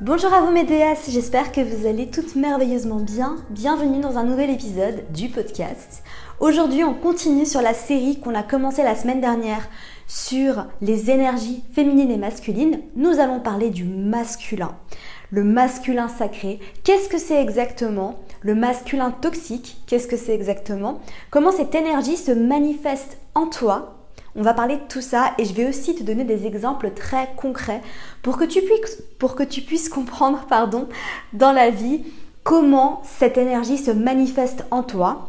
Bonjour à vous mes déesses, j'espère que vous allez toutes merveilleusement bien. Bienvenue dans un nouvel épisode du podcast. Aujourd'hui on continue sur la série qu'on a commencé la semaine dernière sur les énergies féminines et masculines. Nous allons parler du masculin. Le masculin sacré, qu'est-ce que c'est exactement? Le masculin toxique, qu'est-ce que c'est exactement? Comment cette énergie se manifeste en toi? On va parler de tout ça et je vais aussi te donner des exemples très concrets pour que tu puisses, comprendre pardon, dans la vie comment cette énergie se manifeste en toi.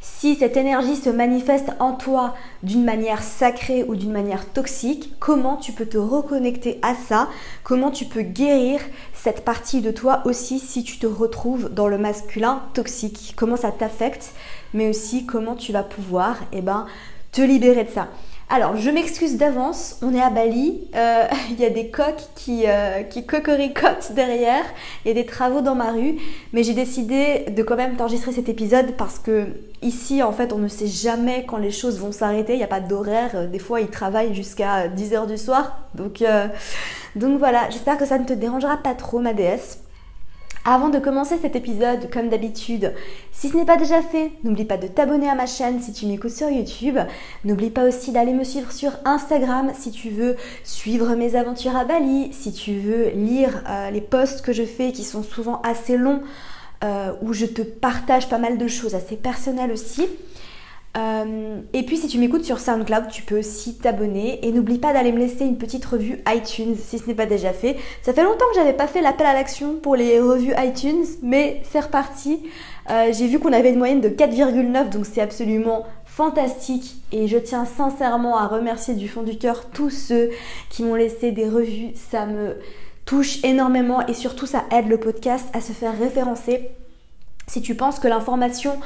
Si cette énergie se manifeste en toi d'une manière sacrée ou d'une manière toxique, comment tu peux te reconnecter à ça? Comment tu peux guérir cette partie de toi aussi si tu te retrouves dans le masculin toxique? Comment ça t'affecte? Mais aussi comment tu vas pouvoir eh ben, libérer de ça. Alors, je m'excuse d'avance, on est à Bali, euh, il y a des coques qui, euh, qui derrière, il y a des travaux dans ma rue, mais j'ai décidé de quand même t'enregistrer cet épisode parce que ici, en fait, on ne sait jamais quand les choses vont s'arrêter, il n'y a pas d'horaire, des fois ils travaillent jusqu'à 10h du soir, donc, euh, donc voilà, j'espère que ça ne te dérangera pas trop ma déesse. Avant de commencer cet épisode, comme d'habitude, si ce n'est pas déjà fait, n'oublie pas de t'abonner à ma chaîne si tu m'écoutes sur YouTube. N'oublie pas aussi d'aller me suivre sur Instagram si tu veux suivre mes aventures à Bali, si tu veux lire euh, les posts que je fais qui sont souvent assez longs, euh, où je te partage pas mal de choses assez personnelles aussi. Euh, et puis si tu m'écoutes sur SoundCloud, tu peux aussi t'abonner et n'oublie pas d'aller me laisser une petite revue iTunes si ce n'est pas déjà fait. Ça fait longtemps que j'avais pas fait l'appel à l'action pour les revues iTunes, mais c'est reparti. Euh, j'ai vu qu'on avait une moyenne de 4,9 donc c'est absolument fantastique et je tiens sincèrement à remercier du fond du cœur tous ceux qui m'ont laissé des revues. Ça me touche énormément et surtout ça aide le podcast à se faire référencer. Si tu penses que l'information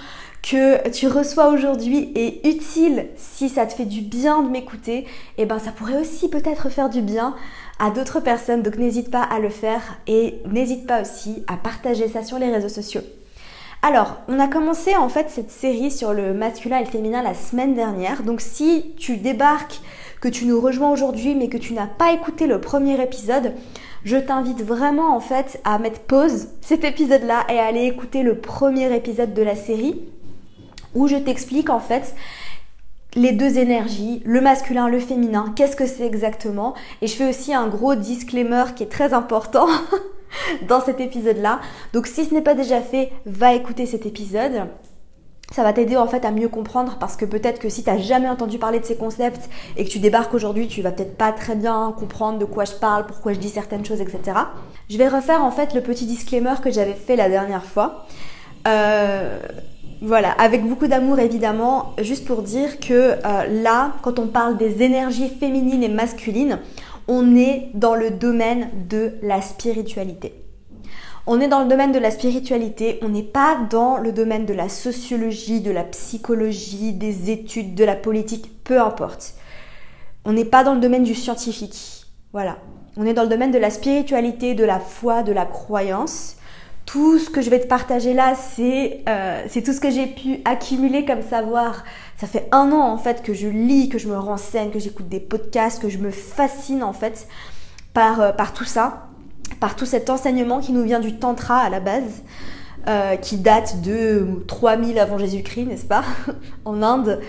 que tu reçois aujourd'hui est utile, si ça te fait du bien de m'écouter, et eh ben ça pourrait aussi peut-être faire du bien à d'autres personnes. Donc n'hésite pas à le faire et n'hésite pas aussi à partager ça sur les réseaux sociaux. Alors, on a commencé en fait cette série sur le masculin et le féminin la semaine dernière. Donc si tu débarques, que tu nous rejoins aujourd'hui mais que tu n'as pas écouté le premier épisode, je t'invite vraiment en fait à mettre pause cet épisode-là et à aller écouter le premier épisode de la série où je t'explique en fait les deux énergies, le masculin, le féminin, qu'est-ce que c'est exactement. Et je fais aussi un gros disclaimer qui est très important dans cet épisode-là. Donc si ce n'est pas déjà fait, va écouter cet épisode. Ça va t'aider en fait à mieux comprendre parce que peut-être que si tu n'as jamais entendu parler de ces concepts et que tu débarques aujourd'hui, tu vas peut-être pas très bien comprendre de quoi je parle, pourquoi je dis certaines choses, etc. Je vais refaire en fait le petit disclaimer que j'avais fait la dernière fois. Euh, voilà, avec beaucoup d'amour évidemment, juste pour dire que euh, là, quand on parle des énergies féminines et masculines, on est dans le domaine de la spiritualité. On est dans le domaine de la spiritualité, on n'est pas dans le domaine de la sociologie, de la psychologie, des études, de la politique, peu importe. On n'est pas dans le domaine du scientifique. Voilà. On est dans le domaine de la spiritualité, de la foi, de la croyance tout ce que je vais te partager là, euh, c'est tout ce que j'ai pu accumuler comme savoir. Ça fait un an en fait que je lis, que je me renseigne, que j'écoute des podcasts, que je me fascine en fait par, euh, tout ça, par tout cet enseignement qui nous vient du Tantra à la base. Euh, qui date de 3000 avant Jésus-Christ, n'est-ce pas, en Inde.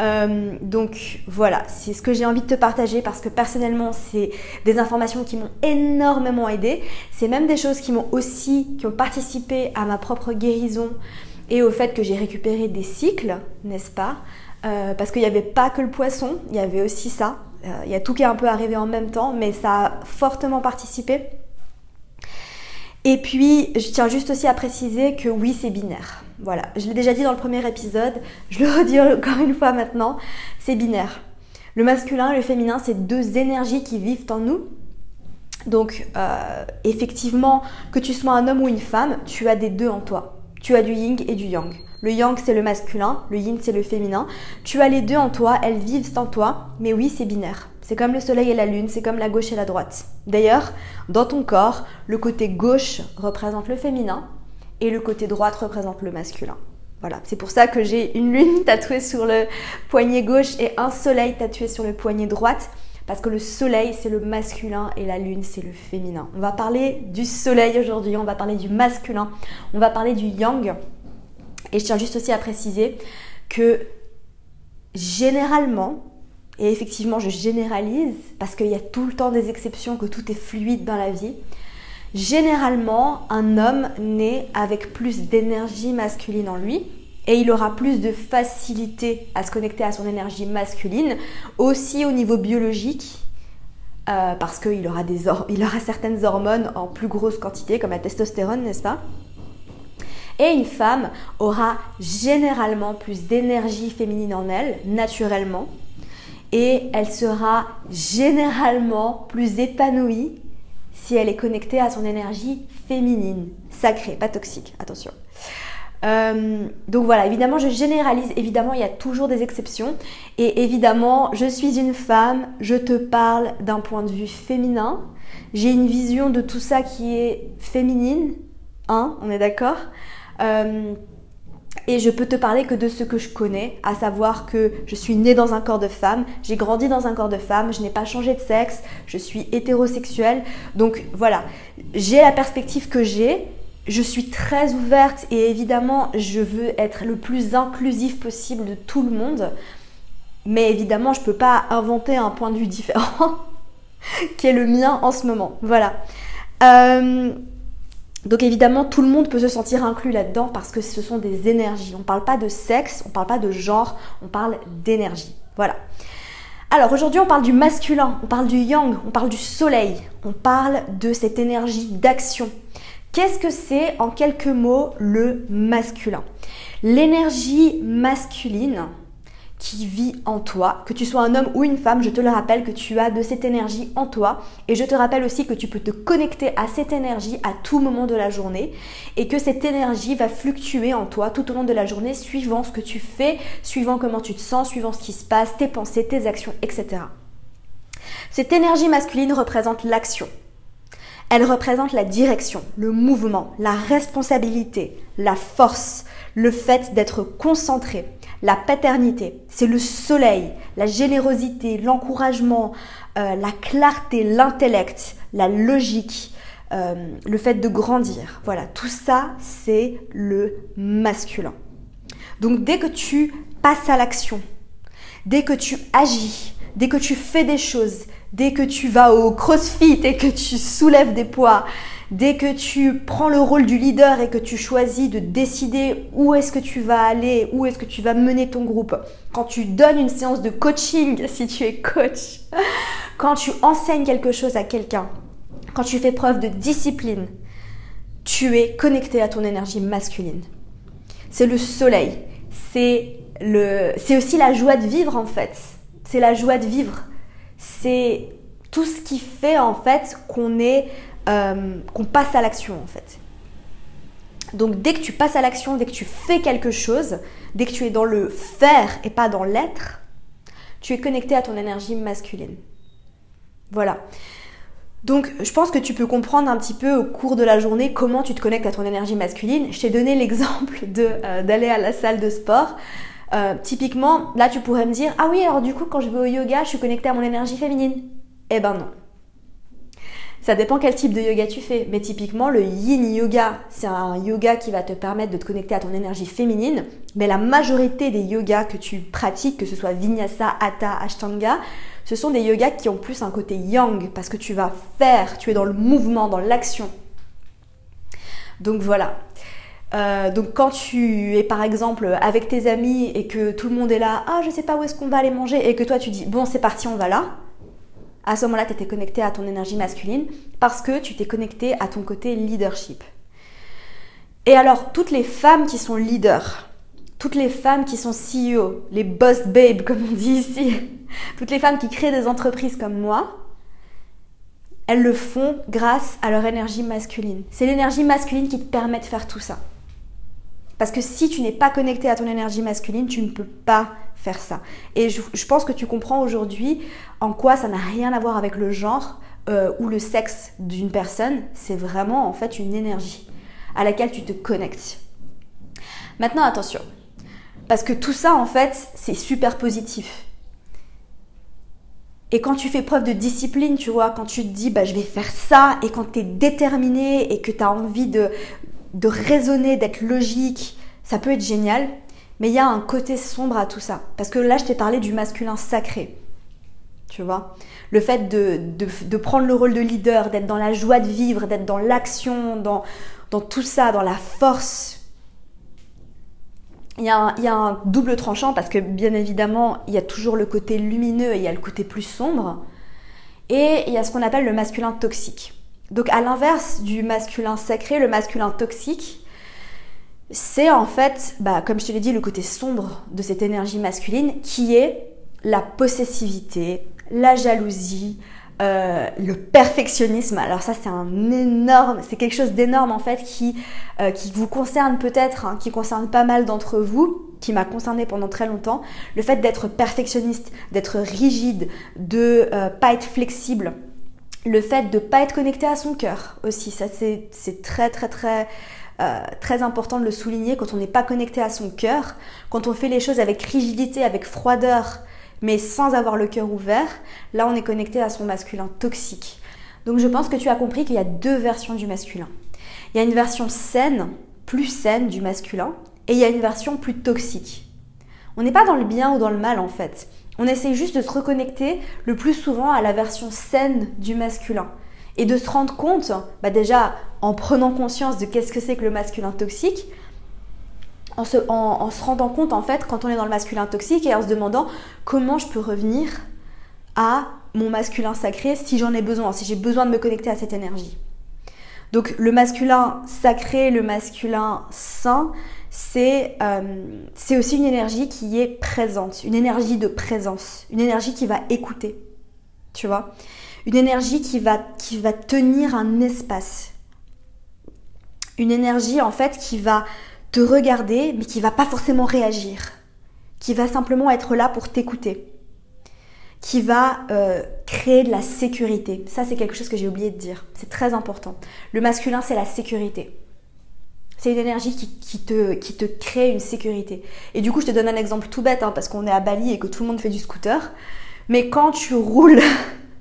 Euh, donc voilà, c'est ce que j'ai envie de te partager parce que personnellement, c'est des informations qui m'ont énormément aidé. C'est même des choses qui m'ont aussi, qui ont participé à ma propre guérison et au fait que j'ai récupéré des cycles, n'est-ce pas? Euh, Parce qu'il n'y avait pas que le poisson, il y avait aussi ça. Il y a tout qui est un peu arrivé en même temps, mais ça a fortement participé. Et puis, je tiens juste aussi à préciser que oui, c'est binaire. Voilà, je l'ai déjà dit dans le premier épisode, je le redis encore une fois maintenant, c'est binaire. Le masculin et le féminin, c'est deux énergies qui vivent en nous. Donc, euh, effectivement, que tu sois un homme ou une femme, tu as des deux en toi. Tu as du yin et du yang. Le yang, c'est le masculin, le yin, c'est le féminin. Tu as les deux en toi, elles vivent en toi, mais oui, c'est binaire. C'est comme le soleil et la lune, c'est comme la gauche et la droite. D'ailleurs, dans ton corps, le côté gauche représente le féminin et le côté droite représente le masculin. Voilà, c'est pour ça que j'ai une lune tatouée sur le poignet gauche et un soleil tatoué sur le poignet droite. Parce que le soleil, c'est le masculin et la lune, c'est le féminin. On va parler du soleil aujourd'hui, on va parler du masculin, on va parler du yang. Et je tiens juste aussi à préciser que généralement, et effectivement je généralise, parce qu'il y a tout le temps des exceptions, que tout est fluide dans la vie, généralement un homme naît avec plus d'énergie masculine en lui, et il aura plus de facilité à se connecter à son énergie masculine, aussi au niveau biologique, euh, parce qu'il aura, aura certaines hormones en plus grosse quantité, comme la testostérone, n'est-ce pas? Et une femme aura généralement plus d'énergie féminine en elle, naturellement, et elle sera généralement plus épanouie si elle est connectée à son énergie féminine, sacrée, pas toxique, attention. Euh, donc voilà, évidemment, je généralise. Évidemment, il y a toujours des exceptions. Et évidemment, je suis une femme, je te parle d'un point de vue féminin. J'ai une vision de tout ça qui est féminine. Hein, on est d'accord euh, et je peux te parler que de ce que je connais, à savoir que je suis née dans un corps de femme, j'ai grandi dans un corps de femme, je n'ai pas changé de sexe, je suis hétérosexuelle. Donc voilà, j'ai la perspective que j'ai, je suis très ouverte et évidemment, je veux être le plus inclusif possible de tout le monde. Mais évidemment, je ne peux pas inventer un point de vue différent qui est le mien en ce moment. Voilà. Euh, donc évidemment, tout le monde peut se sentir inclus là-dedans parce que ce sont des énergies. On ne parle pas de sexe, on ne parle pas de genre, on parle d'énergie. Voilà. Alors aujourd'hui, on parle du masculin, on parle du yang, on parle du soleil, on parle de cette énergie d'action. Qu'est-ce que c'est en quelques mots le masculin? L'énergie masculine qui vit en toi, que tu sois un homme ou une femme, je te le rappelle que tu as de cette énergie en toi et je te rappelle aussi que tu peux te connecter à cette énergie à tout moment de la journée et que cette énergie va fluctuer en toi tout au long de la journée suivant ce que tu fais, suivant comment tu te sens, suivant ce qui se passe, tes pensées, tes actions, etc. Cette énergie masculine représente l'action. Elle représente la direction, le mouvement, la responsabilité, la force, le fait d'être concentré. La paternité, c'est le soleil, la générosité, l'encouragement, euh, la clarté, l'intellect, la logique, euh, le fait de grandir. Voilà, tout ça, c'est le masculin. Donc dès que tu passes à l'action, dès que tu agis, dès que tu fais des choses, dès que tu vas au crossfit et que tu soulèves des poids, dès que tu prends le rôle du leader et que tu choisis de décider où est-ce que tu vas aller, où est-ce que tu vas mener ton groupe, quand tu donnes une séance de coaching si tu es coach, quand tu enseignes quelque chose à quelqu'un, quand tu fais preuve de discipline, tu es connecté à ton énergie masculine. C'est le soleil, c'est le c'est aussi la joie de vivre en fait. C'est la joie de vivre c'est tout ce qui fait en fait qu'on est euh, qu'on passe à l'action en fait. Donc dès que tu passes à l'action, dès que tu fais quelque chose, dès que tu es dans le faire et pas dans l'être, tu es connecté à ton énergie masculine. Voilà. Donc je pense que tu peux comprendre un petit peu au cours de la journée comment tu te connectes à ton énergie masculine. Je t'ai donné l'exemple euh, d'aller à la salle de sport. Euh, typiquement, là, tu pourrais me dire, ah oui, alors du coup, quand je vais au yoga, je suis connectée à mon énergie féminine. Eh ben non. Ça dépend quel type de yoga tu fais. Mais typiquement, le yin yoga, c'est un yoga qui va te permettre de te connecter à ton énergie féminine. Mais la majorité des yogas que tu pratiques, que ce soit vinyasa, hatha, ashtanga, ce sont des yogas qui ont plus un côté yang parce que tu vas faire, tu es dans le mouvement, dans l'action. Donc voilà. Euh, donc quand tu es par exemple avec tes amis et que tout le monde est là, ah je sais pas où est-ce qu'on va aller manger et que toi tu dis bon c'est parti on va là, à ce moment-là tu étais connecté à ton énergie masculine parce que tu t'es connecté à ton côté leadership. Et alors toutes les femmes qui sont leaders, toutes les femmes qui sont CEO, les boss babes comme on dit ici, toutes les femmes qui créent des entreprises comme moi, elles le font grâce à leur énergie masculine. C'est l'énergie masculine qui te permet de faire tout ça. Parce que si tu n'es pas connecté à ton énergie masculine, tu ne peux pas faire ça. Et je, pense que tu comprends aujourd'hui en quoi ça n'a rien à voir avec le genre euh, ou le sexe d'une personne. C'est vraiment en fait une énergie à laquelle tu te connectes. Maintenant, attention. Parce que tout ça, en fait, c'est super positif. Et quand tu fais preuve de discipline, tu vois, quand tu te dis, bah, je vais faire ça, et quand tu es déterminé et que tu as envie de, de raisonner, d'être logique, ça peut être génial. Mais il y a un côté sombre à tout ça. Parce que là, je t'ai parlé du masculin sacré. Tu vois Le fait de, de, prendre le rôle de leader, d'être dans la joie de vivre, d'être dans l'action, dans, dans tout ça, dans la force, il y, a un, double tranchant parce que bien évidemment, il y a toujours le côté lumineux et il y a le côté plus sombre. Et il y a ce qu'on appelle le masculin toxique. Donc à l'inverse du masculin sacré, le masculin toxique, c'est en fait, bah, comme je te l'ai dit, le côté sombre de cette énergie masculine qui est la possessivité, la jalousie, euh, le perfectionnisme. Alors ça c'est un énorme, c'est quelque chose d'énorme en fait qui, euh, vous concerne peut-être, hein, qui concerne pas mal d'entre vous, qui m'a concerné pendant très longtemps. Le fait d'être perfectionniste, d'être rigide, de euh, pas être flexible, le fait de pas être connecté à son cœur aussi. Ça c'est très très très très important de le souligner quand on n'est pas connecté à son cœur, quand on fait les choses avec rigidité, avec froideur, mais sans avoir le cœur ouvert, là on est connecté à son masculin toxique. Donc je pense que tu as compris qu'il y a deux versions du masculin. Il y a une version saine, plus saine du masculin, et il y a une version plus toxique. On n'est pas dans le bien ou dans le mal en fait. On essaie juste de se reconnecter le plus souvent à la version saine du masculin. Et de se rendre compte, bah déjà en prenant conscience de qu'est-ce que c'est que le masculin toxique, en se, rendant compte en fait quand on est dans le masculin toxique et en se demandant comment je peux revenir à mon masculin sacré si j'en ai besoin, si j'ai besoin de me connecter à cette énergie. Donc le masculin sacré, le masculin saint, c'est euh, aussi une énergie qui est présente, une énergie de présence, une énergie qui va écouter, tu vois, une énergie qui va, qui va tenir un espace, une énergie en fait qui va te regarder, mais qui va pas forcément réagir, qui va simplement être là pour t'écouter, qui va euh, créer de la sécurité. Ça, c'est quelque chose que j'ai oublié de dire. C'est très important. Le masculin, c'est la sécurité. C'est une énergie qui, te, crée une sécurité. Et du coup, je te donne un exemple tout bête, hein, parce qu'on est à Bali et que tout le monde fait du scooter. Mais quand tu roules,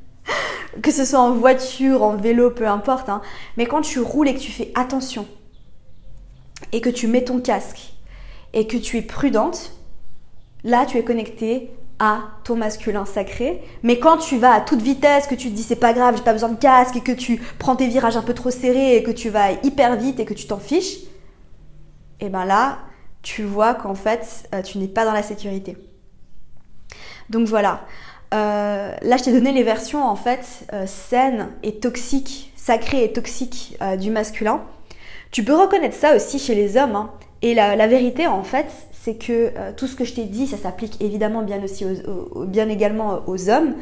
que ce soit en voiture, en vélo, peu importe, hein, mais quand tu roules et que tu fais attention, et que tu mets ton casque et que tu es prudente, là tu es connectée à ton masculin sacré. Mais quand tu vas à toute vitesse, que tu te dis c'est pas grave, j'ai pas besoin de casque et que tu prends tes virages un peu trop serrés et que tu vas hyper vite et que tu t'en fiches, et eh ben là, tu vois qu'en fait, euh, tu n'es pas dans la sécurité. Donc voilà. Euh, là, je t'ai donné les versions en fait euh, saines et toxiques, sacrées et toxiques du masculin. Tu peux reconnaître ça aussi chez les hommes. Hein. Et la, vérité, en fait, c'est que euh, tout ce que je t'ai dit, ça s'applique évidemment bien aussi, bien également aux hommes.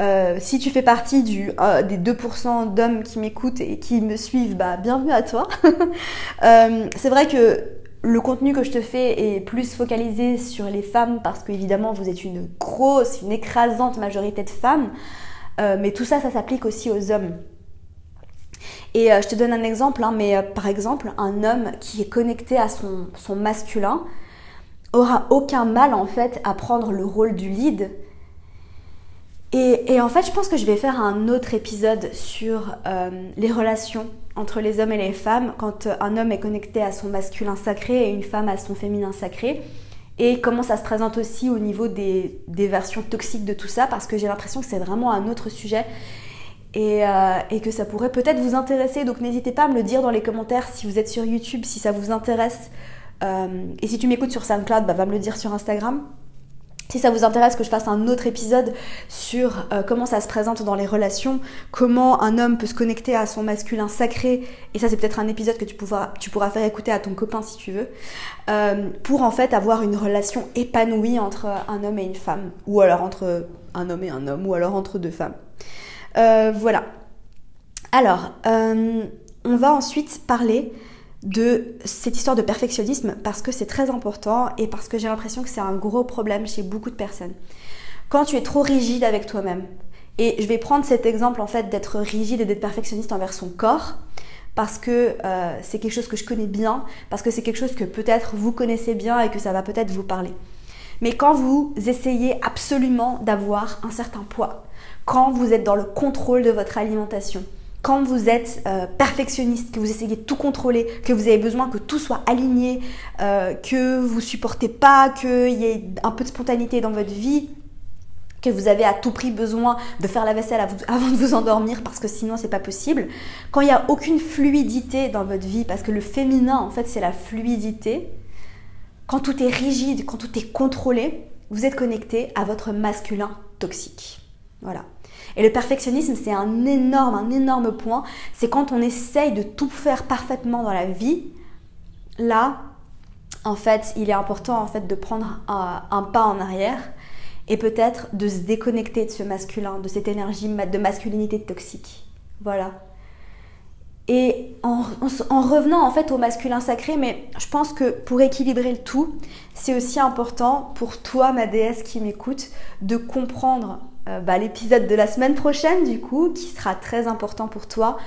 Euh, si tu fais partie euh, des 2% d'hommes qui m'écoutent et qui me suivent, bah, bienvenue à toi. c'est vrai que le contenu que je te fais est plus focalisé sur les femmes parce qu'évidemment vous êtes une grosse, une écrasante majorité de femmes. mais tout ça, ça s'applique aussi aux hommes. Et je te donne un exemple, hein, mais par exemple, un homme qui est connecté à son, masculin aura aucun mal en fait à prendre le rôle du lead. Et, en fait, je pense que je vais faire un autre épisode sur euh, les relations entre les hommes et les femmes quand un homme est connecté à son masculin sacré et une femme à son féminin sacré. Et comment ça se présente aussi au niveau des, versions toxiques de tout ça, parce que j'ai l'impression que c'est vraiment un autre sujet euh, et, que ça pourrait peut-être vous intéresser. Donc n'hésitez pas à me le dire dans les commentaires si vous êtes sur YouTube, si ça vous intéresse. Euh, et si tu m'écoutes sur SoundCloud, bah, va me le dire sur Instagram. Si ça vous intéresse que je fasse un autre épisode sur euh, comment ça se présente dans les relations, comment un homme peut se connecter à son masculin sacré, et ça c'est peut-être un épisode que tu pourras, faire écouter à ton copain si tu veux, euh, pour en fait avoir une relation épanouie entre un homme et une femme, ou alors entre un homme et un homme, ou alors entre deux femmes. Voilà. Alors, on va ensuite parler de cette histoire de perfectionnisme parce que c'est très important et parce que j'ai l'impression que c'est un gros problème chez beaucoup de personnes. Quand tu es trop rigide avec toi-même, et je vais prendre cet exemple en fait d'être rigide et d'être perfectionniste envers son corps, parce que euh, c'est quelque chose que je connais bien, parce que c'est quelque chose que peut-être vous connaissez bien et que ça va peut-être vous parler. Mais quand vous essayez absolument d'avoir un certain poids, quand vous êtes dans le contrôle de votre alimentation, quand vous êtes euh, perfectionniste, que vous essayez de tout contrôler, que vous avez besoin que tout soit aligné, euh, que vous supportez pas qu'il y ait un peu de spontanéité dans votre vie, que vous avez à tout prix besoin de faire la vaisselle avant de vous endormir parce que sinon c'est pas possible. Quand il n'y a aucune fluidité dans votre vie, parce que le féminin en fait c'est la fluidité, quand tout est rigide, quand tout est contrôlé, vous êtes connecté à votre masculin toxique. Voilà. Et le perfectionnisme, c'est un énorme, un énorme point. C'est quand on essaye de tout faire parfaitement dans la vie. Là, en fait, il est important en fait de prendre un, pas en arrière et peut-être de se déconnecter de ce masculin, de cette énergie de masculinité toxique. Voilà. Et en, en, revenant en fait au masculin sacré, mais je pense que pour équilibrer le tout, c'est aussi important pour toi, ma déesse qui m'écoute, de comprendre euh, bah, l'épisode de la semaine prochaine, du coup, qui sera très important pour toi,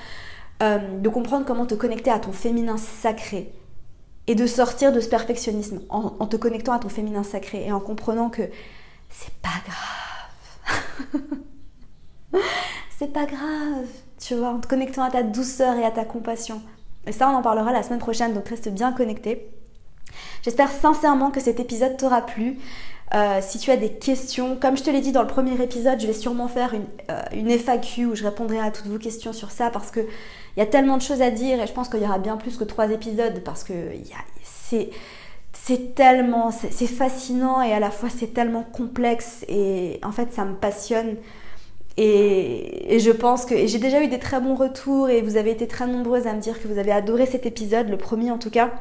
euh, de comprendre comment te connecter à ton féminin sacré et de sortir de ce perfectionnisme en, te connectant à ton féminin sacré et en comprenant que c'est pas grave. c'est pas grave, tu vois, en te connectant à ta douceur et à ta compassion. Et ça, on en parlera la semaine prochaine, donc reste bien connecté. J'espère sincèrement que cet épisode t'aura plu. Euh, si tu as des questions, comme je te l'ai dit dans le premier épisode, je vais sûrement faire une, euh, FAQ où je répondrai à toutes vos questions sur ça parce qu'il y a tellement de choses à dire et je pense qu'il y aura bien plus que trois épisodes parce que c'est tellement, c'est fascinant et à la fois c'est tellement complexe et en fait ça me passionne. Et je pense que j'ai déjà eu des très bons retours et vous avez été très nombreuses à me dire que vous avez adoré cet épisode, le premier en tout cas.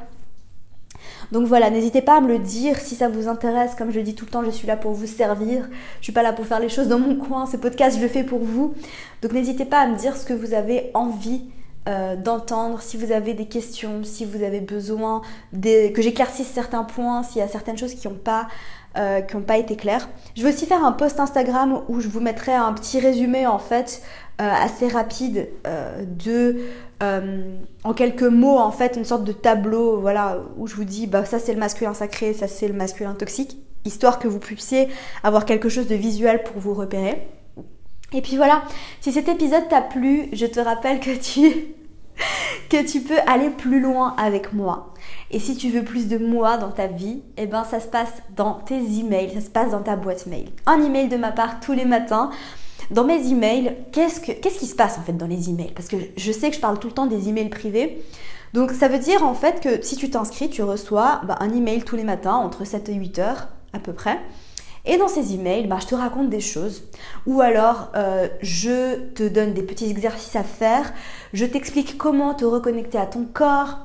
Donc voilà, n'hésitez pas à me le dire si ça vous intéresse. Comme je dis tout le temps, je suis là pour vous servir. Je suis pas là pour faire les choses dans mon coin. Ce podcast, je le fais pour vous. Donc n'hésitez pas à me dire ce que vous avez envie euh, d'entendre, si vous avez des questions, si vous avez besoin que j'éclaircisse certains points, s'il y a certaines choses qui n'ont pas, euh, pas été claires. Je vais aussi faire un post Instagram où je vous mettrai un petit résumé en fait euh, assez rapide de euh, en quelques mots, en fait, une sorte de tableau, voilà, où je vous dis, bah ça c'est le masculin sacré, ça c'est le masculin toxique, histoire que vous puissiez avoir quelque chose de visuel pour vous repérer. Et puis voilà, si cet épisode t'a plu, je te rappelle que tu que tu peux aller plus loin avec moi. Et si tu veux plus de moi dans ta vie, eh ben ça se passe dans tes emails, ça se passe dans ta boîte mail. Un email de ma part tous les matins dans mes emails, qu'est-ce, qui se passe en fait dans les emails? Parce que je sais que je parle tout le temps des emails privés. Donc ça veut dire en fait que si tu t'inscris, tu reçois bah, un email tous les matins entre 7 et 8 heures à peu près. Et dans ces emails, bah, je te raconte des choses. Ou alors, euh, je te donne des petits exercices à faire. Je t'explique comment te reconnecter à ton corps,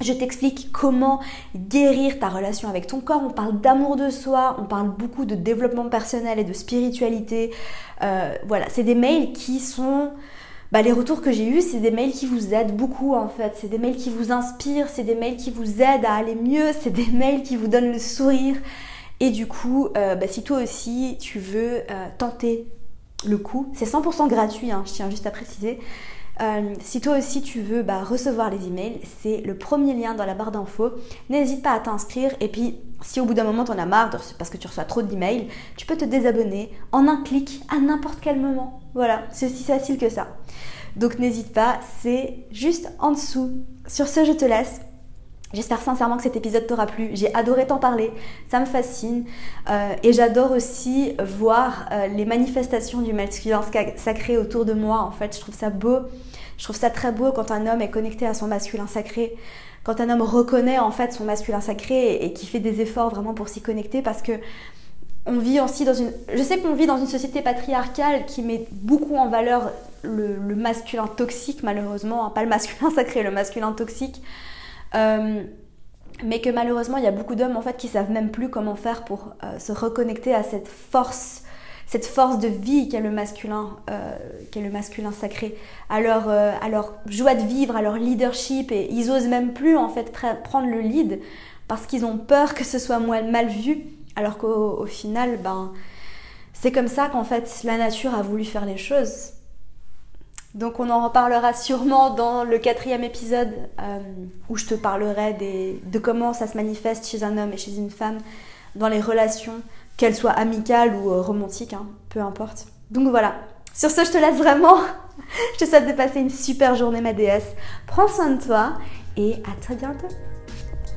je t'explique comment guérir ta relation avec ton corps. On parle d'amour de soi, on parle beaucoup de développement personnel et de spiritualité. Euh, voilà, c'est des mails qui sont... Bah, les retours que j'ai eus, c'est des mails qui vous aident beaucoup en fait. C'est des mails qui vous inspirent, c'est des mails qui vous aident à aller mieux, c'est des mails qui vous donnent le sourire. Et du coup, euh, bah, si toi aussi tu veux euh, tenter le coup, c'est 100% gratuit, hein, je tiens juste à préciser. Euh, si toi aussi tu veux bah, recevoir les emails, c'est le premier lien dans la barre d'infos. N'hésite pas à t'inscrire et puis si au bout d'un moment tu en as marre parce que tu reçois trop d'emails, tu peux te désabonner en un clic à n'importe quel moment. Voilà, c'est aussi facile que ça. Donc n'hésite pas, c'est juste en dessous. Sur ce, je te laisse. J'espère sincèrement que cet épisode t'aura plu. J'ai adoré t'en parler, ça me fascine. Euh, et j'adore aussi voir euh, les manifestations du masculin sacré autour de moi. En fait, je trouve ça beau. Je trouve ça très beau quand un homme est connecté à son masculin sacré. Quand un homme reconnaît en fait son masculin sacré et, qui fait des efforts vraiment pour s'y connecter parce que on vit aussi dans une. Je sais qu'on vit dans une société patriarcale qui met beaucoup en valeur le, masculin toxique, malheureusement, hein, pas le masculin sacré, le masculin toxique. Euh, mais que malheureusement, il y a beaucoup d'hommes en fait qui savent même plus comment faire pour euh, se reconnecter à cette force, cette force de vie qu'est le masculin, euh, qu'est le masculin sacré, à leur, à leur joie de vivre, à leur leadership, et ils osent même plus en fait prendre le lead parce qu'ils ont peur que ce soit mal vu alors qu'au final, ben, c'est comme ça qu'en fait la nature a voulu faire les choses. Donc on en reparlera sûrement dans le quatrième épisode euh, où je te parlerai de comment ça se manifeste chez un homme et chez une femme dans les relations, qu'elles soient amicales ou euh, romantiques, hein, peu importe. Donc voilà, sur ce je te laisse vraiment. je te souhaite de passer une super journée ma déesse. Prends soin de toi et à très bientôt.